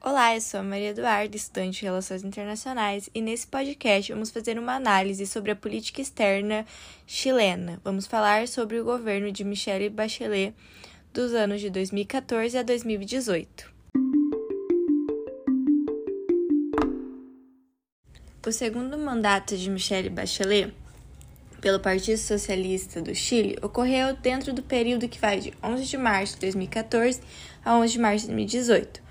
Olá, eu sou a Maria Eduarda, estudante de Relações Internacionais, e nesse podcast vamos fazer uma análise sobre a política externa chilena. Vamos falar sobre o governo de Michelle Bachelet dos anos de 2014 a 2018. O segundo mandato de Michelle Bachelet pelo Partido Socialista do Chile ocorreu dentro do período que vai de 11 de março de 2014 a 11 de março de 2018.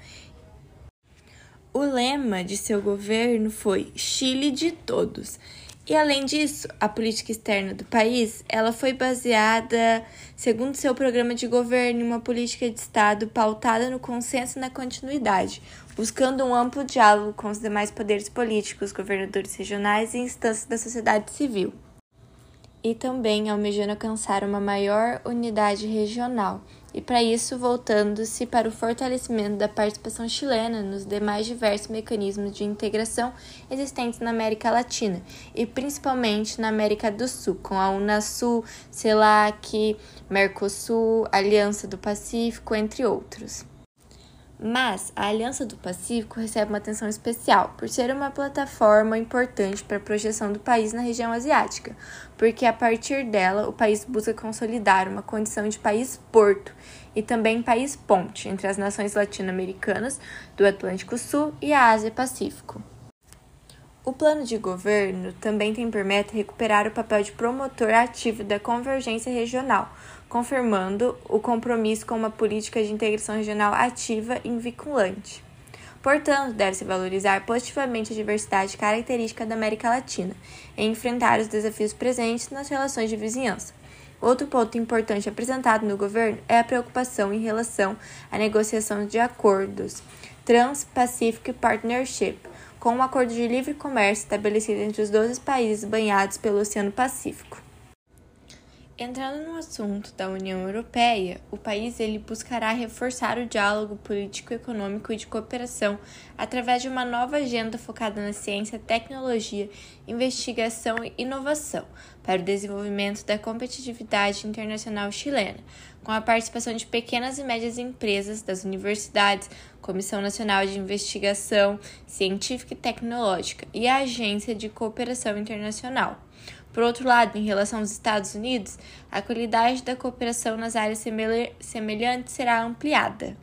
O lema de seu governo foi Chile de todos. E além disso, a política externa do país, ela foi baseada, segundo seu programa de governo, em uma política de Estado pautada no consenso e na continuidade, buscando um amplo diálogo com os demais poderes políticos, governadores regionais e instâncias da sociedade civil. E também almejando alcançar uma maior unidade regional, e para isso voltando-se para o fortalecimento da participação chilena nos demais diversos mecanismos de integração existentes na América Latina e principalmente na América do Sul, com a Unasul, CELAC, Mercosul, Aliança do Pacífico, entre outros. Mas a Aliança do Pacífico recebe uma atenção especial por ser uma plataforma importante para a projeção do país na região asiática, porque a partir dela o país busca consolidar uma condição de país porto e também país ponte entre as nações latino-americanas do Atlântico Sul e a Ásia Pacífico. O plano de governo também tem por meta recuperar o papel de promotor ativo da convergência regional, confirmando o compromisso com uma política de integração regional ativa e vinculante. Portanto, deve-se valorizar positivamente a diversidade característica da América Latina e enfrentar os desafios presentes nas relações de vizinhança. Outro ponto importante apresentado no governo é a preocupação em relação à negociação de acordos Trans-Pacific Partnership, com um acordo de livre comércio estabelecido entre os 12 países banhados pelo Oceano Pacífico. Entrando no assunto da União Europeia, o país ele buscará reforçar o diálogo político, econômico e de cooperação através de uma nova agenda focada na ciência, tecnologia, investigação e inovação para o desenvolvimento da competitividade internacional chilena, com a participação de pequenas e médias empresas, das universidades, Comissão Nacional de Investigação Científica e Tecnológica e a Agência de Cooperação Internacional. Por outro lado, em relação aos Estados Unidos, a qualidade da cooperação nas áreas semelhantes será ampliada.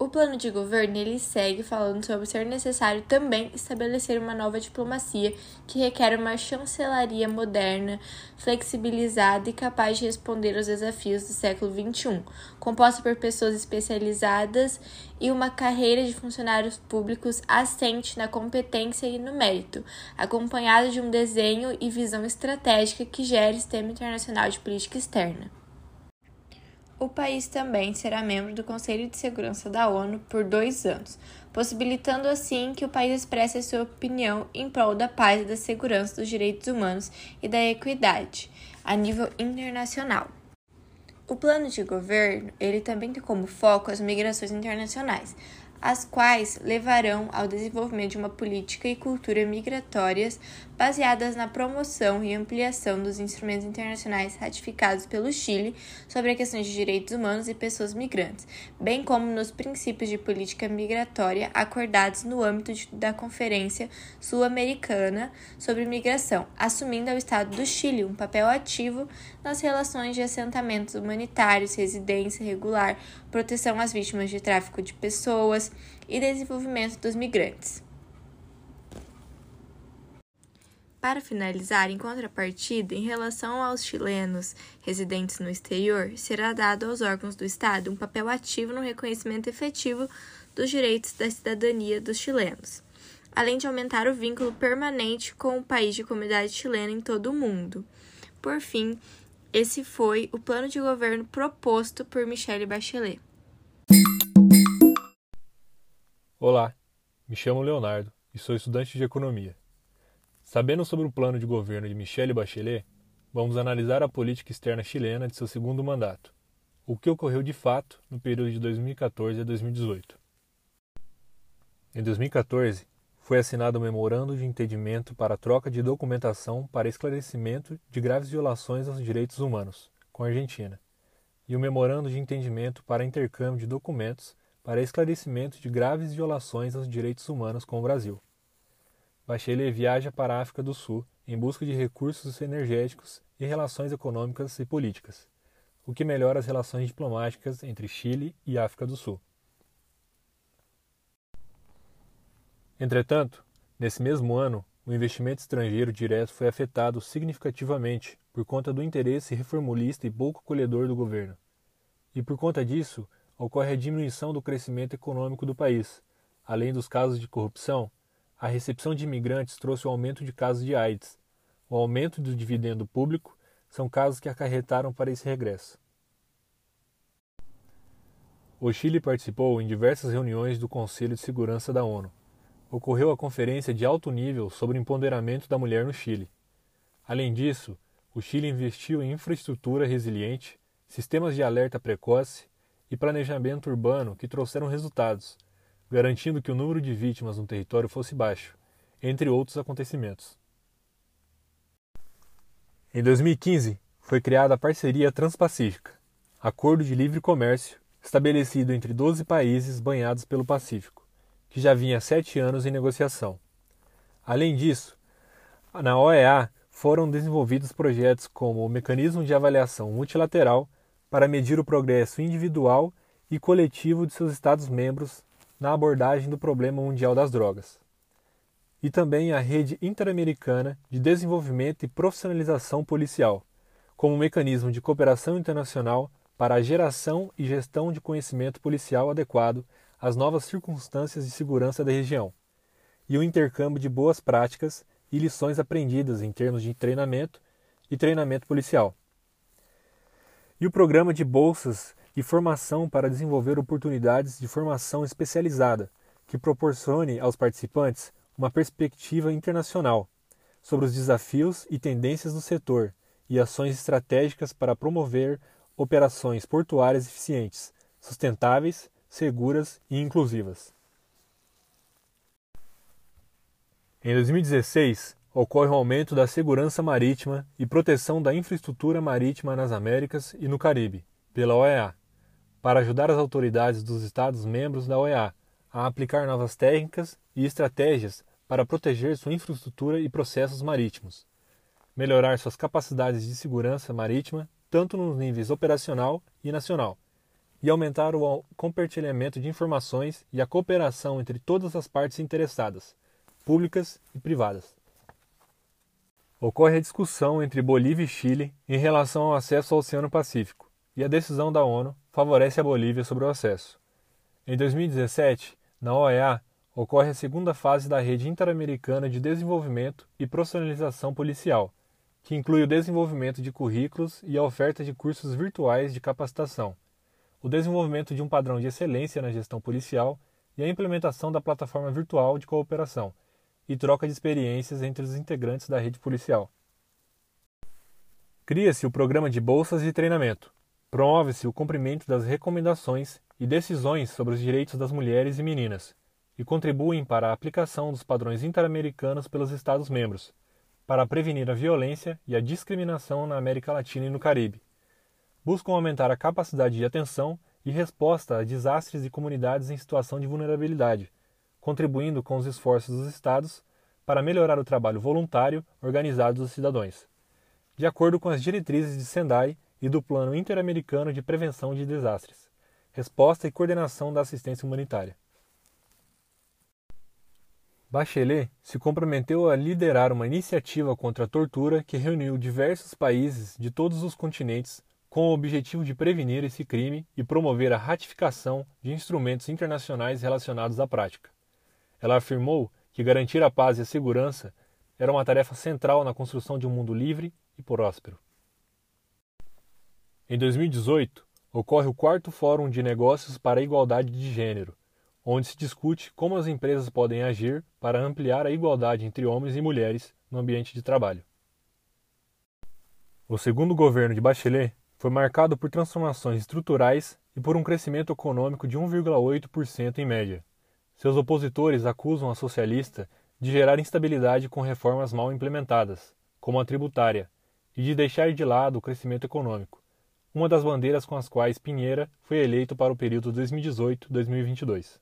O plano de governo ele segue falando sobre ser necessário também estabelecer uma nova diplomacia que requer uma chancelaria moderna, flexibilizada e capaz de responder aos desafios do século XXI, composta por pessoas especializadas e uma carreira de funcionários públicos assente na competência e no mérito, acompanhada de um desenho e visão estratégica que gere sistema internacional de política externa. O país também será membro do Conselho de Segurança da ONU por dois anos, possibilitando assim que o país expresse sua opinião em prol da paz da segurança dos direitos humanos e da equidade a nível internacional. O plano de governo ele também tem como foco as migrações internacionais, as quais levarão ao desenvolvimento de uma política e cultura migratórias baseadas na promoção e ampliação dos instrumentos internacionais ratificados pelo Chile sobre a questão de direitos humanos e pessoas migrantes, bem como nos princípios de política migratória acordados no âmbito de, da Conferência Sul-Americana sobre Migração, assumindo ao Estado do Chile um papel ativo nas relações de assentamentos humanitários, residência regular, proteção às vítimas de tráfico de pessoas e desenvolvimento dos migrantes. Para finalizar, em contrapartida, em relação aos chilenos residentes no exterior, será dado aos órgãos do Estado um papel ativo no reconhecimento efetivo dos direitos da cidadania dos chilenos, além de aumentar o vínculo permanente com o país de comunidade chilena em todo o mundo. Por fim, esse foi o plano de governo proposto por Michelle Bachelet. Olá, me chamo Leonardo e sou estudante de economia. Sabendo sobre o plano de governo de Michelle Bachelet, vamos analisar a política externa chilena de seu segundo mandato, o que ocorreu de fato no período de 2014 a 2018. Em 2014, foi assinado um memorando de entendimento para a troca de documentação para esclarecimento de graves violações aos direitos humanos com a Argentina, e o memorando de entendimento para intercâmbio de documentos para esclarecimento de graves violações aos direitos humanos com o Brasil. Bachelet viaja para a África do Sul em busca de recursos energéticos e relações econômicas e políticas, o que melhora as relações diplomáticas entre Chile e África do Sul. Entretanto, nesse mesmo ano, o investimento estrangeiro direto foi afetado significativamente por conta do interesse reformulista e pouco acolhedor do governo. E por conta disso, ocorre a diminuição do crescimento econômico do país. Além dos casos de corrupção, a recepção de imigrantes trouxe o aumento de casos de AIDS. O aumento do dividendo público são casos que acarretaram para esse regresso. O Chile participou em diversas reuniões do Conselho de Segurança da ONU. Ocorreu a conferência de alto nível sobre o empoderamento da mulher no Chile. Além disso, o Chile investiu em infraestrutura resiliente, sistemas de alerta precoce e planejamento urbano que trouxeram resultados garantindo que o número de vítimas no território fosse baixo, entre outros acontecimentos. Em 2015, foi criada a Parceria Transpacífica, acordo de livre comércio estabelecido entre 12 países banhados pelo Pacífico, que já vinha sete anos em negociação. Além disso, na OEA foram desenvolvidos projetos como o Mecanismo de Avaliação Multilateral para medir o progresso individual e coletivo de seus Estados-membros na abordagem do problema mundial das drogas. E também a Rede Interamericana de Desenvolvimento e Profissionalização Policial, como mecanismo de cooperação internacional para a geração e gestão de conhecimento policial adequado às novas circunstâncias de segurança da região, e o intercâmbio de boas práticas e lições aprendidas em termos de treinamento e treinamento policial. E o programa de bolsas e formação para desenvolver oportunidades de formação especializada que proporcione aos participantes uma perspectiva internacional sobre os desafios e tendências do setor e ações estratégicas para promover operações portuárias eficientes, sustentáveis, seguras e inclusivas. Em 2016, ocorre o um aumento da segurança marítima e proteção da infraestrutura marítima nas Américas e no Caribe, pela OEA para ajudar as autoridades dos Estados-membros da OEA a aplicar novas técnicas e estratégias para proteger sua infraestrutura e processos marítimos, melhorar suas capacidades de segurança marítima tanto nos níveis operacional e nacional, e aumentar o compartilhamento de informações e a cooperação entre todas as partes interessadas, públicas e privadas. Ocorre a discussão entre Bolívia e Chile em relação ao acesso ao Oceano Pacífico, e a decisão da ONU favorece a Bolívia sobre o acesso. Em 2017, na OEA, ocorre a segunda fase da Rede Interamericana de Desenvolvimento e Profissionalização Policial, que inclui o desenvolvimento de currículos e a oferta de cursos virtuais de capacitação, o desenvolvimento de um padrão de excelência na gestão policial e a implementação da plataforma virtual de cooperação e troca de experiências entre os integrantes da rede policial. Cria-se o programa de bolsas de treinamento, Promove-se o cumprimento das recomendações e decisões sobre os direitos das mulheres e meninas, e contribuem para a aplicação dos padrões interamericanos pelos Estados-membros, para prevenir a violência e a discriminação na América Latina e no Caribe. Buscam aumentar a capacidade de atenção e resposta a desastres e comunidades em situação de vulnerabilidade, contribuindo com os esforços dos Estados para melhorar o trabalho voluntário organizado dos cidadãos. De acordo com as diretrizes de Sendai e do Plano Interamericano de Prevenção de Desastres, Resposta e Coordenação da Assistência Humanitária. Bachelet se comprometeu a liderar uma iniciativa contra a tortura que reuniu diversos países de todos os continentes com o objetivo de prevenir esse crime e promover a ratificação de instrumentos internacionais relacionados à prática. Ela afirmou que garantir a paz e a segurança era uma tarefa central na construção de um mundo livre e próspero. Em 2018, ocorre o quarto Fórum de Negócios para a Igualdade de Gênero, onde se discute como as empresas podem agir para ampliar a igualdade entre homens e mulheres no ambiente de trabalho. O segundo governo de Bachelet foi marcado por transformações estruturais e por um crescimento econômico de 1,8% em média. Seus opositores acusam a socialista de gerar instabilidade com reformas mal implementadas, como a tributária, e de deixar de lado o crescimento econômico uma das bandeiras com as quais Pinheira foi eleito para o período 2018-2022.